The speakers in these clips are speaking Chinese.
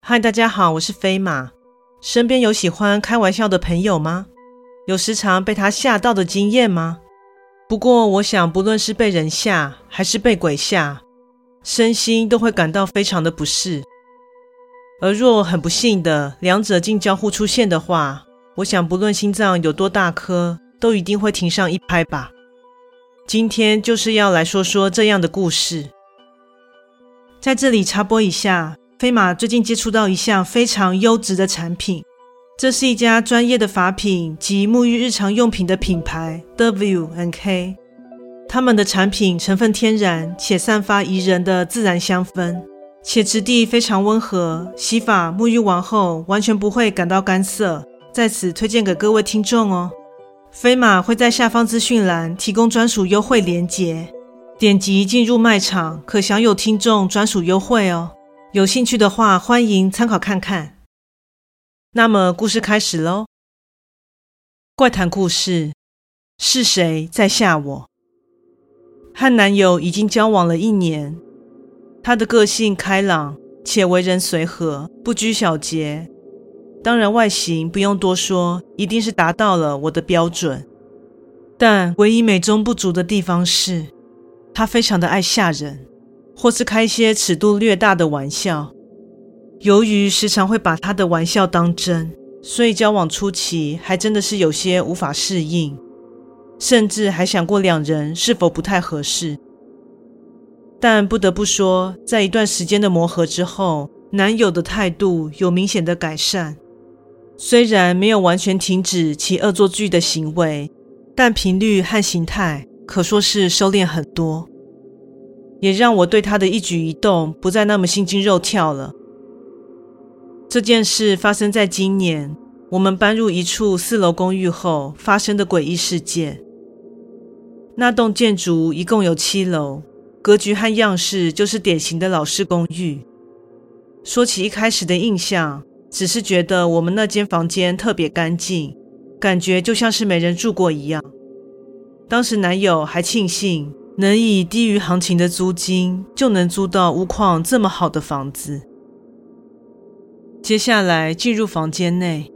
嗨，大家好，我是飞马。身边有喜欢开玩笑的朋友吗？有时常被他吓到的经验吗？不过，我想，不论是被人吓，还是被鬼吓，身心都会感到非常的不适。而若很不幸的两者竟交互出现的话，我想，不论心脏有多大颗，都一定会停上一拍吧。今天就是要来说说这样的故事。在这里插播一下。飞马最近接触到一项非常优质的产品，这是一家专业的发品及沐浴日常用品的品牌 W N K。他们的产品成分天然，且散发宜人的自然香氛，且质地非常温和，洗发沐浴完后完全不会感到干涩。在此推荐给各位听众哦。飞马会在下方资讯栏提供专属优惠链接，点击进入卖场可享有听众专属优惠哦。有兴趣的话，欢迎参考看看。那么，故事开始喽。怪谈故事：是谁在吓我？和男友已经交往了一年，他的个性开朗，且为人随和，不拘小节。当然，外形不用多说，一定是达到了我的标准。但唯一美中不足的地方是，他非常的爱吓人。或是开些尺度略大的玩笑，由于时常会把他的玩笑当真，所以交往初期还真的是有些无法适应，甚至还想过两人是否不太合适。但不得不说，在一段时间的磨合之后，男友的态度有明显的改善，虽然没有完全停止其恶作剧的行为，但频率和形态可说是收敛很多。也让我对他的一举一动不再那么心惊肉跳了。这件事发生在今年，我们搬入一处四楼公寓后发生的诡异事件。那栋建筑一共有七楼，格局和样式就是典型的老式公寓。说起一开始的印象，只是觉得我们那间房间特别干净，感觉就像是没人住过一样。当时男友还庆幸。能以低于行情的租金就能租到屋况这么好的房子。接下来进入房间内，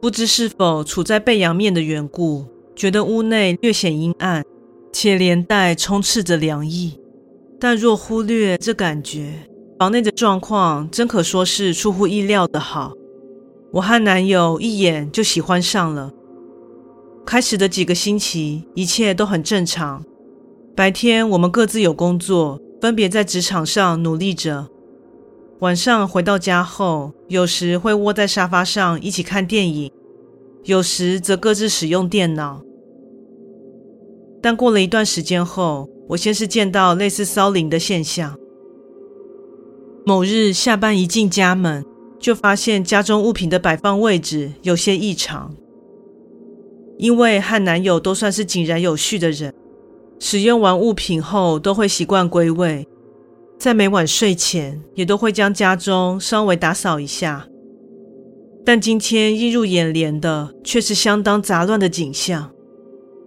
不知是否处在背阳面的缘故，觉得屋内略显阴暗，且连带充斥着凉意。但若忽略这感觉，房内的状况真可说是出乎意料的好。我和男友一眼就喜欢上了。开始的几个星期，一切都很正常。白天我们各自有工作，分别在职场上努力着。晚上回到家后，有时会窝在沙发上一起看电影，有时则各自使用电脑。但过了一段时间后，我先是见到类似骚灵的现象。某日下班一进家门，就发现家中物品的摆放位置有些异常。因为和男友都算是井然有序的人。使用完物品后，都会习惯归位，在每晚睡前也都会将家中稍微打扫一下。但今天映入眼帘的却是相当杂乱的景象，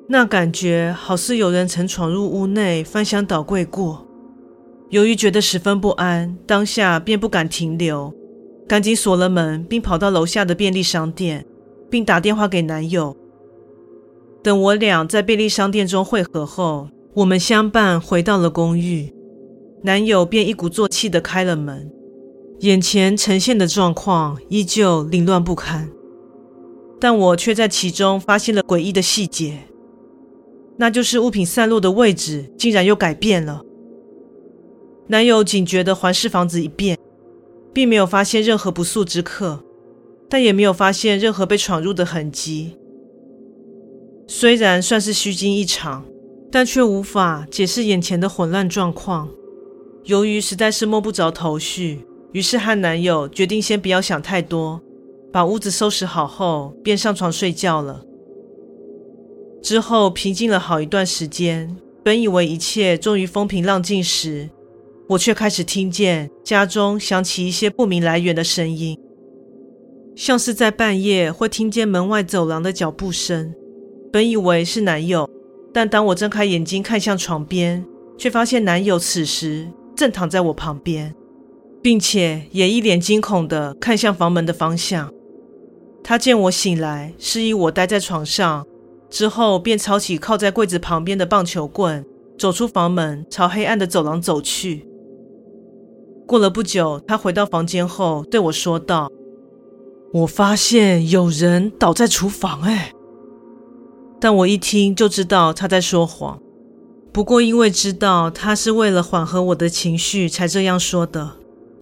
那感觉好似有人曾闯入屋内翻箱倒柜过。由于觉得十分不安，当下便不敢停留，赶紧锁了门，并跑到楼下的便利商店，并打电话给男友。等我俩在便利商店中会合后，我们相伴回到了公寓。男友便一鼓作气地开了门，眼前呈现的状况依旧凌乱不堪，但我却在其中发现了诡异的细节，那就是物品散落的位置竟然又改变了。男友警觉地环视房子一遍，并没有发现任何不速之客，但也没有发现任何被闯入的痕迹。虽然算是虚惊一场，但却无法解释眼前的混乱状况。由于实在是摸不着头绪，于是和男友决定先不要想太多，把屋子收拾好后便上床睡觉了。之后平静了好一段时间，本以为一切终于风平浪静时，我却开始听见家中响起一些不明来源的声音，像是在半夜会听见门外走廊的脚步声。本以为是男友，但当我睁开眼睛看向床边，却发现男友此时正躺在我旁边，并且也一脸惊恐地看向房门的方向。他见我醒来，示意我待在床上，之后便抄起靠在柜子旁边的棒球棍，走出房门，朝黑暗的走廊走去。过了不久，他回到房间后对我说道：“我发现有人倒在厨房。”哎，但我一听就知道他在说谎。不过因为知道他是为了缓和我的情绪才这样说的，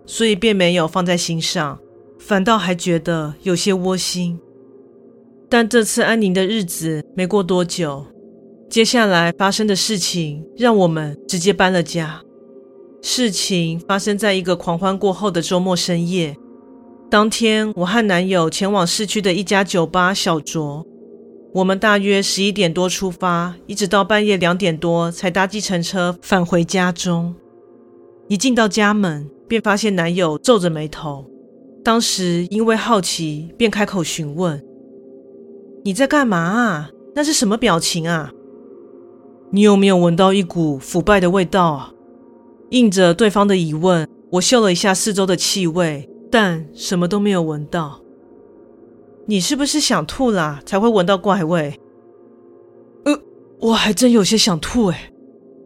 所以便没有放在心上，反倒还觉得有些窝心。但这次安宁的日子没过多久，接下来发生的事情让我们直接搬了家。事情发生在一个狂欢过后的周末深夜。当天，我和男友前往市区的一家酒吧小酌。我们大约十一点多出发，一直到半夜两点多才搭计程车返回家中。一进到家门，便发现男友皱着眉头。当时因为好奇，便开口询问：“你在干嘛啊？那是什么表情啊？你有没有闻到一股腐败的味道啊？”应着对方的疑问，我嗅了一下四周的气味，但什么都没有闻到。你是不是想吐啦？才会闻到怪味？呃，我还真有些想吐诶。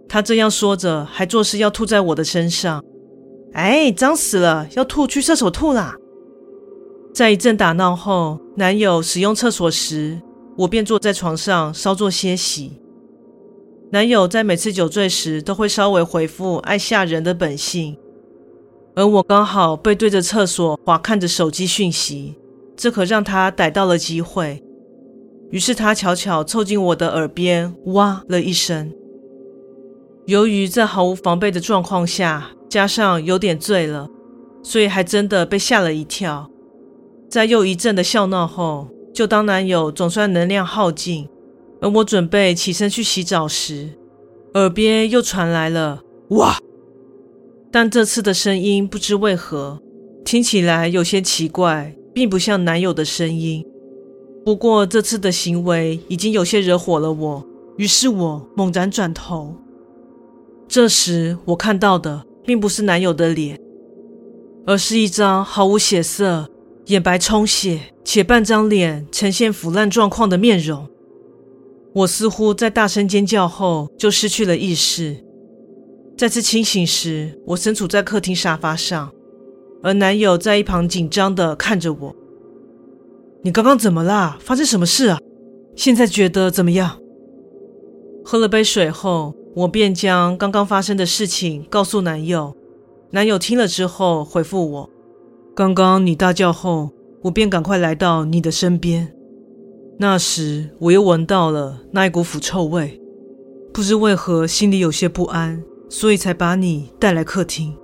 他这样说着，还作势要吐在我的身上。哎，脏死了！要吐去厕所吐啦！在一阵打闹后，男友使用厕所时，我便坐在床上稍作歇息。男友在每次酒醉时都会稍微回复爱吓人的本性，而我刚好背对着厕所滑看着手机讯息，这可让他逮到了机会。于是他悄悄凑近我的耳边，哇了一声。由于在毫无防备的状况下，加上有点醉了，所以还真的被吓了一跳。在又一阵的笑闹后，就当男友总算能量耗尽。而我准备起身去洗澡时，耳边又传来了“哇”，但这次的声音不知为何听起来有些奇怪，并不像男友的声音。不过这次的行为已经有些惹火了我，于是我猛然转头。这时我看到的并不是男友的脸，而是一张毫无血色、眼白充血且半张脸呈现腐烂状况的面容。我似乎在大声尖叫后就失去了意识。再次清醒时，我身处在客厅沙发上，而男友在一旁紧张地看着我。你刚刚怎么啦？发生什么事啊？现在觉得怎么样？喝了杯水后，我便将刚刚发生的事情告诉男友。男友听了之后回复我：刚刚你大叫后，我便赶快来到你的身边。那时我又闻到了那一股腐臭味，不知为何心里有些不安，所以才把你带来客厅。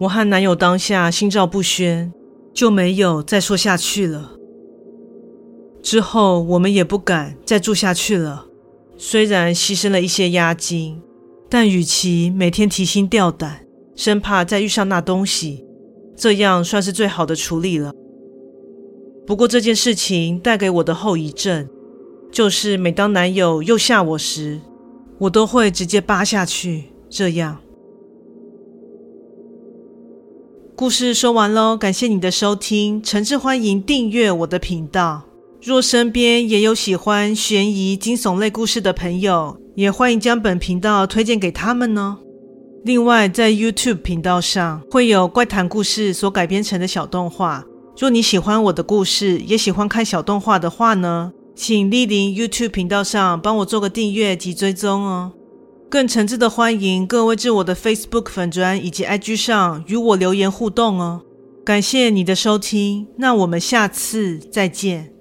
我和男友当下心照不宣，就没有再说下去了。之后我们也不敢再住下去了。虽然牺牲了一些押金，但与其每天提心吊胆，生怕再遇上那东西，这样算是最好的处理了。不过这件事情带给我的后遗症，就是每当男友又吓我时，我都会直接扒下去。这样，故事说完喽，感谢你的收听，诚挚欢迎订阅我的频道。若身边也有喜欢悬疑惊悚类故事的朋友，也欢迎将本频道推荐给他们呢。另外，在 YouTube 频道上会有怪谈故事所改编成的小动画。若你喜欢我的故事，也喜欢看小动画的话呢，请莅临 YouTube 频道上帮我做个订阅及追踪哦。更诚挚的欢迎各位至我的 Facebook 粉砖以及 IG 上与我留言互动哦。感谢你的收听，那我们下次再见。